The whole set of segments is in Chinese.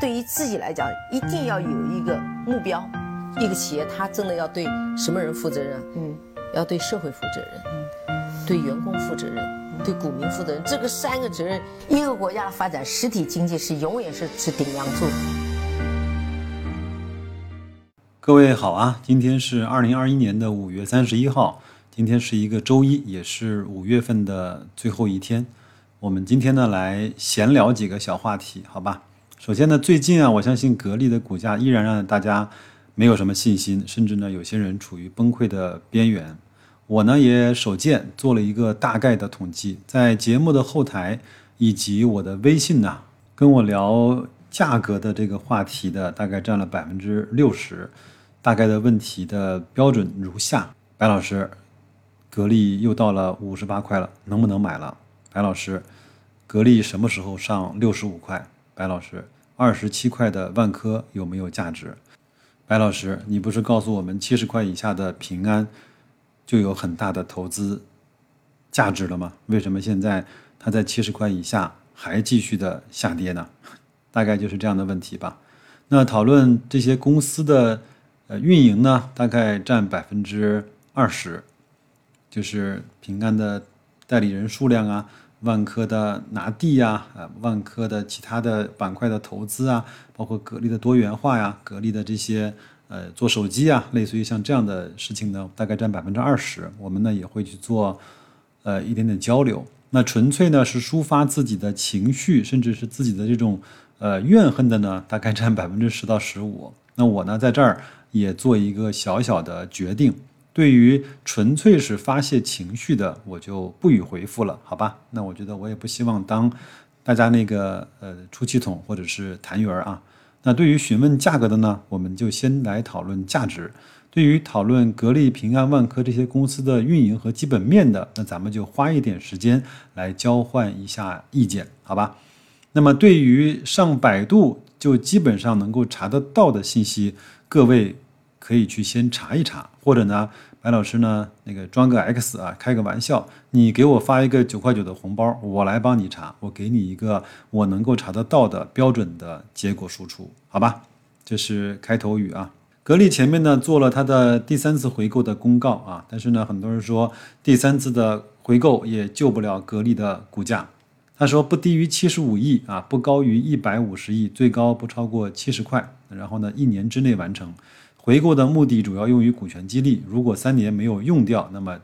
对于自己来讲，一定要有一个目标。一个企业，它真的要对什么人负责任？嗯，要对社会负责任，嗯，对员工负责任，对股民负责任。这个三个责任，一个国家的发展，实体经济是永远是是顶梁柱。各位好啊，今天是二零二一年的五月三十一号，今天是一个周一，也是五月份的最后一天。我们今天呢来闲聊几个小话题，好吧？首先呢，最近啊，我相信格力的股价依然让大家。没有什么信心，甚至呢，有些人处于崩溃的边缘。我呢也手贱做了一个大概的统计，在节目的后台以及我的微信呐，跟我聊价格的这个话题的大概占了百分之六十。大概的问题的标准如下：白老师，格力又到了五十八块了，能不能买了？白老师，格力什么时候上六十五块？白老师，二十七块的万科有没有价值？白老师，你不是告诉我们七十块以下的平安就有很大的投资价值了吗？为什么现在它在七十块以下还继续的下跌呢？大概就是这样的问题吧。那讨论这些公司的呃运营呢，大概占百分之二十，就是平安的代理人数量啊。万科的拿地呀，啊，万科的其他的板块的投资啊，包括格力的多元化呀，格力的这些呃做手机啊，类似于像这样的事情呢，大概占百分之二十。我们呢也会去做呃一点点交流。那纯粹呢是抒发自己的情绪，甚至是自己的这种呃怨恨的呢，大概占百分之十到十五。那我呢在这儿也做一个小小的决定。对于纯粹是发泄情绪的，我就不予回复了，好吧？那我觉得我也不希望当大家那个呃出气筒或者是痰盂儿啊。那对于询问价格的呢，我们就先来讨论价值。对于讨论格力、平安、万科这些公司的运营和基本面的，那咱们就花一点时间来交换一下意见，好吧？那么对于上百度就基本上能够查得到的信息，各位可以去先查一查，或者呢？白老师呢？那个装个 X 啊，开个玩笑，你给我发一个九块九的红包，我来帮你查，我给你一个我能够查得到的标准的结果输出，好吧？这是开头语啊。格力前面呢做了他的第三次回购的公告啊，但是呢，很多人说第三次的回购也救不了格力的股价。他说不低于七十五亿啊，不高于一百五十亿，最高不超过七十块，然后呢，一年之内完成。回购的目的主要用于股权激励，如果三年没有用掉，那么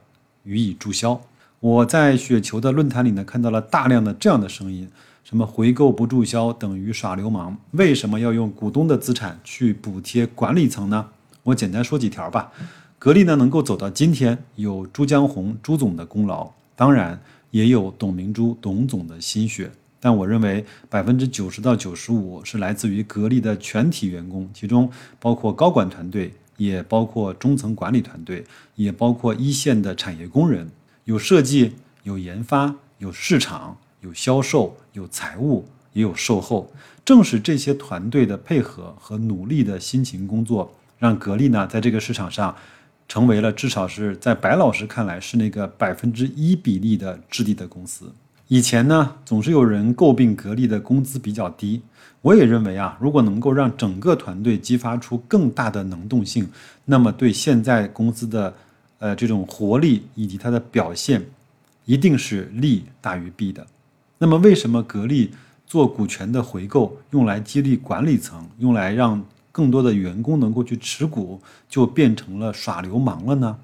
予以注销。我在雪球的论坛里呢看到了大量的这样的声音，什么回购不注销等于耍流氓？为什么要用股东的资产去补贴管理层呢？我简单说几条吧。格力呢能够走到今天，有朱江红朱总的功劳，当然也有董明珠董总的心血。但我认为百分之九十到九十五是来自于格力的全体员工，其中包括高管团队，也包括中层管理团队，也包括一线的产业工人，有设计，有研发，有市场，有销售，有财务，也有售后。正是这些团队的配合和努力的辛勤工作，让格力呢在这个市场上，成为了至少是在白老师看来是那个百分之一比例的质地的公司。以前呢，总是有人诟病格力的工资比较低。我也认为啊，如果能够让整个团队激发出更大的能动性，那么对现在公司的呃这种活力以及它的表现，一定是利大于弊的。那么为什么格力做股权的回购，用来激励管理层，用来让更多的员工能够去持股，就变成了耍流氓了呢？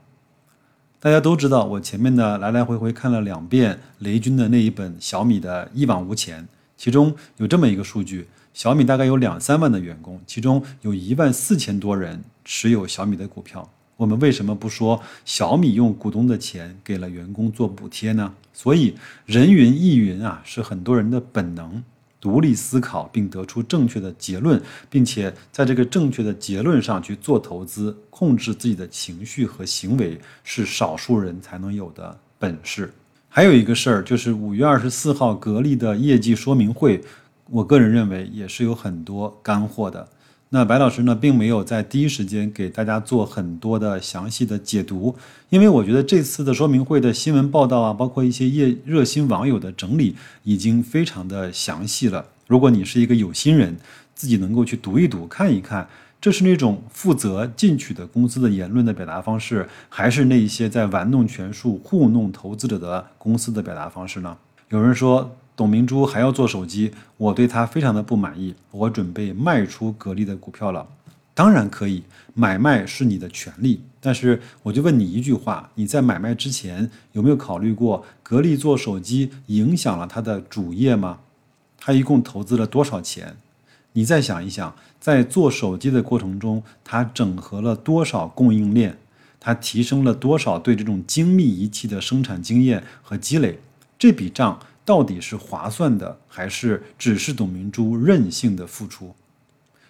大家都知道，我前面呢来来回回看了两遍雷军的那一本小米的一往无前，其中有这么一个数据：小米大概有两三万的员工，其中有一万四千多人持有小米的股票。我们为什么不说小米用股东的钱给了员工做补贴呢？所以人云亦云啊，是很多人的本能。独立思考并得出正确的结论，并且在这个正确的结论上去做投资，控制自己的情绪和行为，是少数人才能有的本事。还有一个事儿，就是五月二十四号格力的业绩说明会，我个人认为也是有很多干货的。那白老师呢，并没有在第一时间给大家做很多的详细的解读，因为我觉得这次的说明会的新闻报道啊，包括一些业热心网友的整理，已经非常的详细了。如果你是一个有心人，自己能够去读一读、看一看，这是那种负责进取的公司的言论的表达方式，还是那一些在玩弄权术、糊弄投资者的公司的表达方式呢？有人说董明珠还要做手机，我对他非常的不满意，我准备卖出格力的股票了。当然可以，买卖是你的权利。但是我就问你一句话：你在买卖之前有没有考虑过，格力做手机影响了它的主业吗？他一共投资了多少钱？你再想一想，在做手机的过程中，他整合了多少供应链？他提升了多少对这种精密仪器的生产经验和积累？这笔账到底是划算的，还是只是董明珠任性的付出？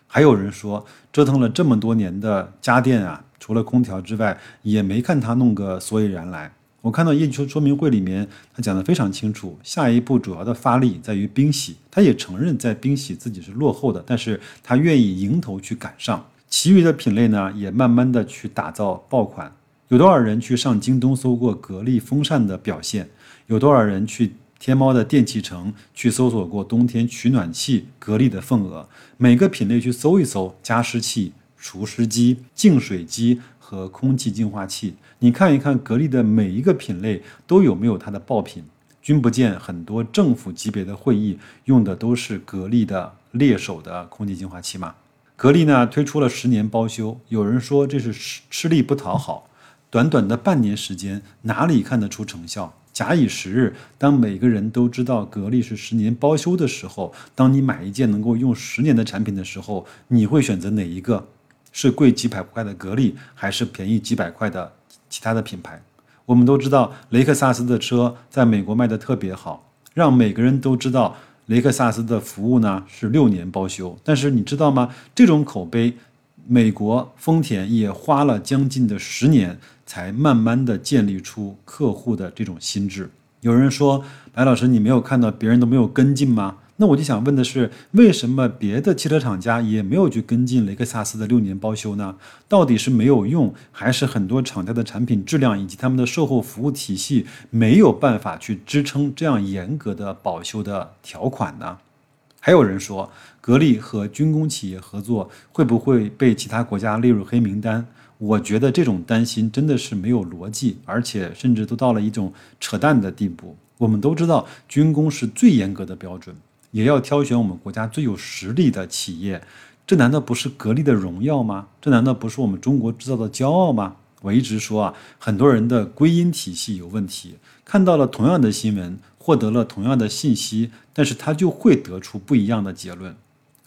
还有人说，折腾了这么多年的家电啊，除了空调之外，也没看他弄个所以然来。我看到业绩说明会里面，他讲的非常清楚，下一步主要的发力在于冰洗。他也承认在冰洗自己是落后的，但是他愿意迎头去赶上。其余的品类呢，也慢慢的去打造爆款。有多少人去上京东搜过格力风扇的表现？有多少人去？天猫的电器城去搜索过冬天取暖器格力的份额，每个品类去搜一搜，加湿器、除湿机、净水机和空气净化器，你看一看格力的每一个品类都有没有它的爆品，君不见很多政府级别的会议用的都是格力的猎手的空气净化器吗？格力呢推出了十年包修，有人说这是吃吃力不讨好，短短的半年时间哪里看得出成效？假以时日，当每个人都知道格力是十年包修的时候，当你买一件能够用十年的产品的时候，你会选择哪一个？是贵几百块的格力，还是便宜几百块的其他的品牌？我们都知道雷克萨斯的车在美国卖的特别好，让每个人都知道雷克萨斯的服务呢是六年包修。但是你知道吗？这种口碑，美国丰田也花了将近的十年。才慢慢的建立出客户的这种心智。有人说，白老师，你没有看到别人都没有跟进吗？那我就想问的是，为什么别的汽车厂家也没有去跟进雷克萨斯的六年包修呢？到底是没有用，还是很多厂家的产品质量以及他们的售后服务体系没有办法去支撑这样严格的保修的条款呢？还有人说，格力和军工企业合作会不会被其他国家列入黑名单？我觉得这种担心真的是没有逻辑，而且甚至都到了一种扯淡的地步。我们都知道，军工是最严格的标准，也要挑选我们国家最有实力的企业。这难道不是格力的荣耀吗？这难道不是我们中国制造的骄傲吗？我一直说啊，很多人的归因体系有问题，看到了同样的新闻，获得了同样的信息，但是他就会得出不一样的结论。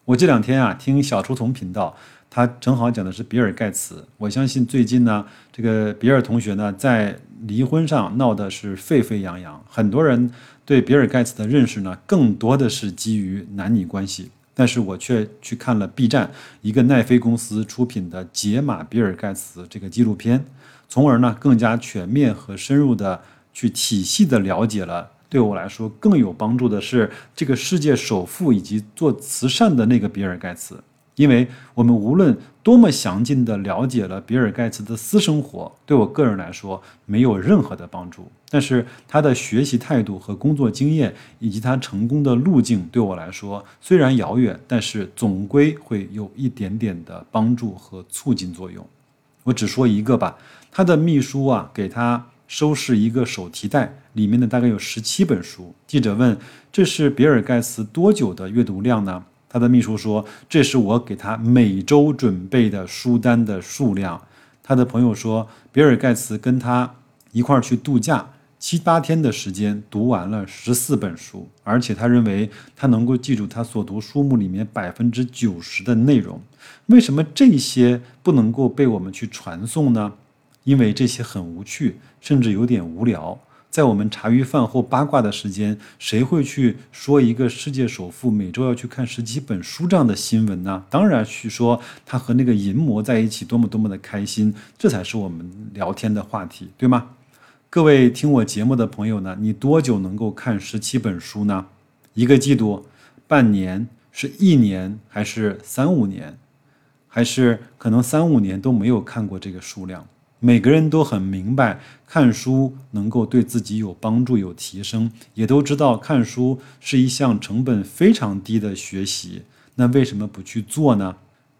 我这两天啊，听小书童频道。他正好讲的是比尔盖茨，我相信最近呢，这个比尔同学呢在离婚上闹的是沸沸扬扬，很多人对比尔盖茨的认识呢更多的是基于男女关系，但是我却去看了 B 站一个奈飞公司出品的《解码比尔盖茨》这个纪录片，从而呢更加全面和深入的去体系的了解了，对我来说更有帮助的是这个世界首富以及做慈善的那个比尔盖茨。因为我们无论多么详尽地了解了比尔盖茨的私生活，对我个人来说没有任何的帮助。但是他的学习态度和工作经验，以及他成功的路径，对我来说虽然遥远，但是总归会有一点点的帮助和促进作用。我只说一个吧，他的秘书啊给他收拾一个手提袋，里面呢大概有十七本书。记者问：“这是比尔盖茨多久的阅读量呢？”他的秘书说：“这是我给他每周准备的书单的数量。”他的朋友说：“比尔盖茨跟他一块儿去度假，七八天的时间读完了十四本书，而且他认为他能够记住他所读书目里面百分之九十的内容。为什么这些不能够被我们去传送呢？因为这些很无趣，甚至有点无聊。”在我们茶余饭后八卦的时间，谁会去说一个世界首富每周要去看十几本书这样的新闻呢？当然去说他和那个淫魔在一起多么多么的开心，这才是我们聊天的话题，对吗？各位听我节目的朋友呢，你多久能够看十七本书呢？一个季度、半年、是一年还是三五年，还是可能三五年都没有看过这个数量？每个人都很明白，看书能够对自己有帮助、有提升，也都知道看书是一项成本非常低的学习。那为什么不去做呢？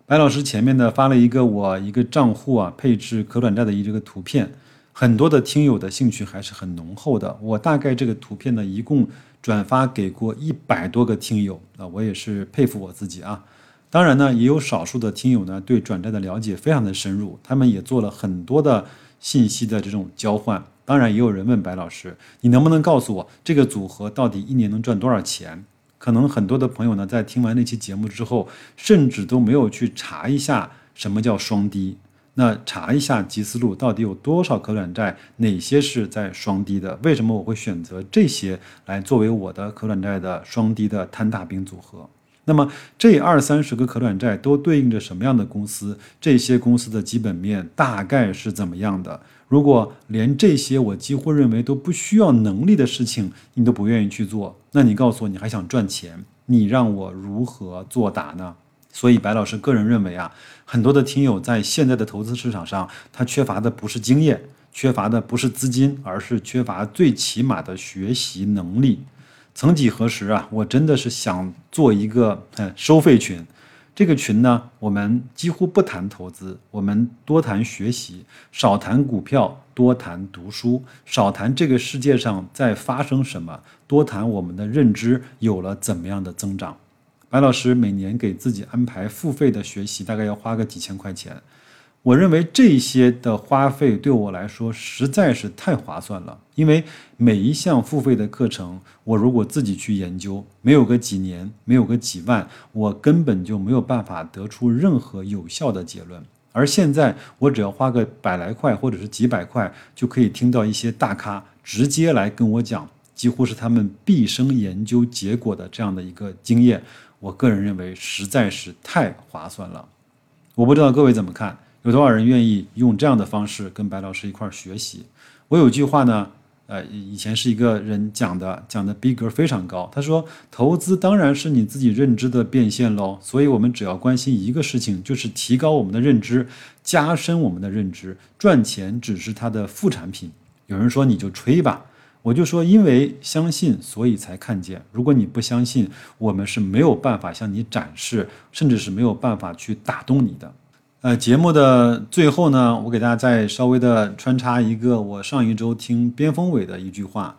白老师前面呢发了一个我一个账户啊配置可转债的一这个图片，很多的听友的兴趣还是很浓厚的。我大概这个图片呢一共转发给过一百多个听友啊，我也是佩服我自己啊。当然呢，也有少数的听友呢对转债的了解非常的深入，他们也做了很多的信息的这种交换。当然，也有人问白老师，你能不能告诉我这个组合到底一年能赚多少钱？可能很多的朋友呢，在听完那期节目之后，甚至都没有去查一下什么叫双低，那查一下吉思路到底有多少可转债，哪些是在双低的？为什么我会选择这些来作为我的可转债的双低的摊大饼组合？那么这二三十个可转债都对应着什么样的公司？这些公司的基本面大概是怎么样的？如果连这些我几乎认为都不需要能力的事情你都不愿意去做，那你告诉我你还想赚钱，你让我如何作答呢？所以白老师个人认为啊，很多的听友在现在的投资市场上，他缺乏的不是经验，缺乏的不是资金，而是缺乏最起码的学习能力。曾几何时啊，我真的是想做一个嗯收费群。这个群呢，我们几乎不谈投资，我们多谈学习，少谈股票，多谈读书，少谈这个世界上在发生什么，多谈我们的认知有了怎么样的增长。白老师每年给自己安排付费的学习，大概要花个几千块钱。我认为这些的花费对我来说实在是太划算了，因为每一项付费的课程，我如果自己去研究，没有个几年，没有个几万，我根本就没有办法得出任何有效的结论。而现在，我只要花个百来块或者是几百块，就可以听到一些大咖直接来跟我讲，几乎是他们毕生研究结果的这样的一个经验。我个人认为实在是太划算了。我不知道各位怎么看。有多少人愿意用这样的方式跟白老师一块儿学习？我有句话呢，呃，以前是一个人讲的，讲的逼格非常高。他说：“投资当然是你自己认知的变现喽，所以我们只要关心一个事情，就是提高我们的认知，加深我们的认知，赚钱只是它的副产品。”有人说你就吹吧，我就说因为相信，所以才看见。如果你不相信，我们是没有办法向你展示，甚至是没有办法去打动你的。呃，节目的最后呢，我给大家再稍微的穿插一个我上一周听边锋伟的一句话。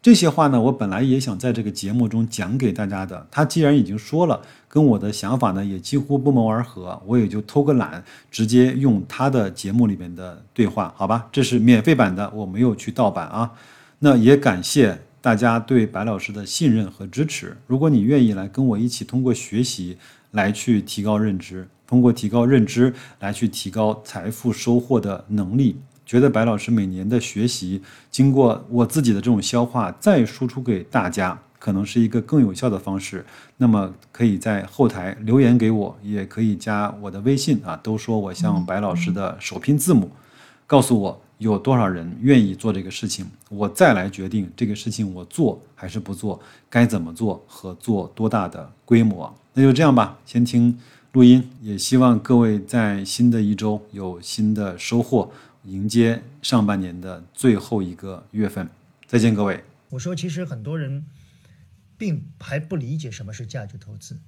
这些话呢，我本来也想在这个节目中讲给大家的。他既然已经说了，跟我的想法呢也几乎不谋而合，我也就偷个懒，直接用他的节目里面的对话，好吧？这是免费版的，我没有去盗版啊。那也感谢大家对白老师的信任和支持。如果你愿意来跟我一起通过学习来去提高认知。通过提高认知来去提高财富收获的能力，觉得白老师每年的学习，经过我自己的这种消化，再输出给大家，可能是一个更有效的方式。那么可以在后台留言给我，也可以加我的微信啊，都说我像白老师的首拼字母，告诉我有多少人愿意做这个事情，我再来决定这个事情我做还是不做，该怎么做和做多大的规模。那就这样吧，先听。录音也希望各位在新的一周有新的收获，迎接上半年的最后一个月份。再见，各位。我说，其实很多人并还不理解什么是价值投资。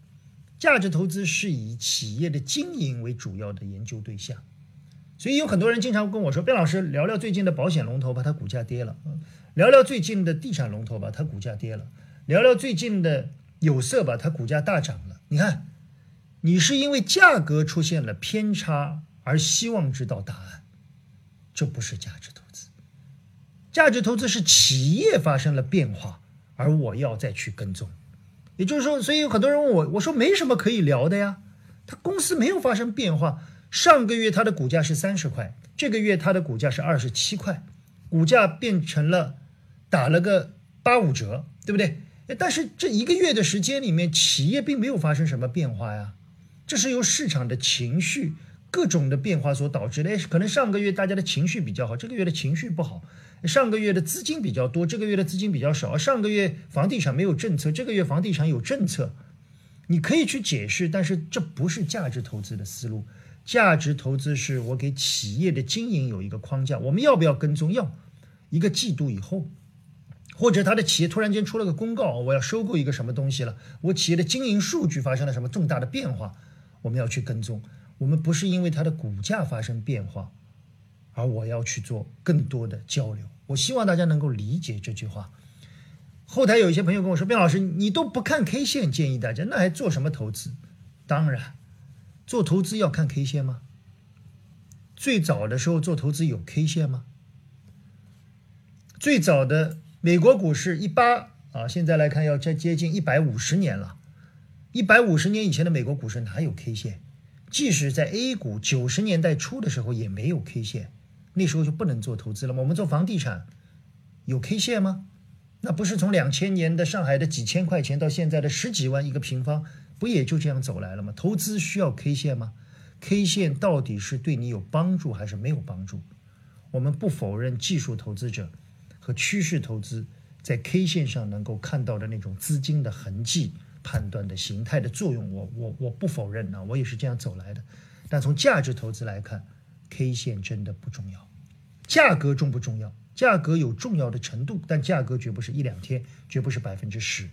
价值投资是以企业的经营为主要的研究对象，所以有很多人经常跟我说：“卞老师，聊聊最近的保险龙头吧，它股价跌了；聊聊最近的地产龙头吧，它股价跌了；聊聊最近的有色吧，它股价大涨了。”你看。你是因为价格出现了偏差而希望知道答案，这不是价值投资。价值投资是企业发生了变化，而我要再去跟踪。也就是说，所以有很多人问我，我说没什么可以聊的呀。它公司没有发生变化，上个月它的股价是三十块，这个月它的股价是二十七块，股价变成了打了个八五折，对不对？但是这一个月的时间里面，企业并没有发生什么变化呀。这是由市场的情绪各种的变化所导致的。可能上个月大家的情绪比较好，这个月的情绪不好；上个月的资金比较多，这个月的资金比较少。上个月房地产没有政策，这个月房地产有政策。你可以去解释，但是这不是价值投资的思路。价值投资是我给企业的经营有一个框架，我们要不要跟踪？要。一个季度以后，或者他的企业突然间出了个公告，我要收购一个什么东西了，我企业的经营数据发生了什么重大的变化，我们要去跟踪。我们不是因为它的股价发生变化，而我要去做更多的交流。我希望大家能够理解这句话。后台有一些朋友跟我说：“卞老师，你都不看 K 线，建议大家那还做什么投资？”当然，做投资要看 K 线吗？最早的时候做投资有 K 线吗？最早的美国股市一八啊，现在来看要再接近一百五十年了。一百五十年以前的美国股市哪有 K 线？即使在 A 股九十年代初的时候也没有 K 线，那时候就不能做投资了吗？我们做房地产有 K 线吗？那不是从两千年的上海的几千块钱到现在的十几万一个平方，不也就这样走来了吗？投资需要 K 线吗？K 线到底是对你有帮助还是没有帮助？我们不否认技术投资者和趋势投资在 K 线上能够看到的那种资金的痕迹、判断的形态的作用，我我我不否认啊，我也是这样走来的。但从价值投资来看，K 线真的不重要，价格重不重要？价格有重要的程度，但价格绝不是一两天，绝不是百分之十。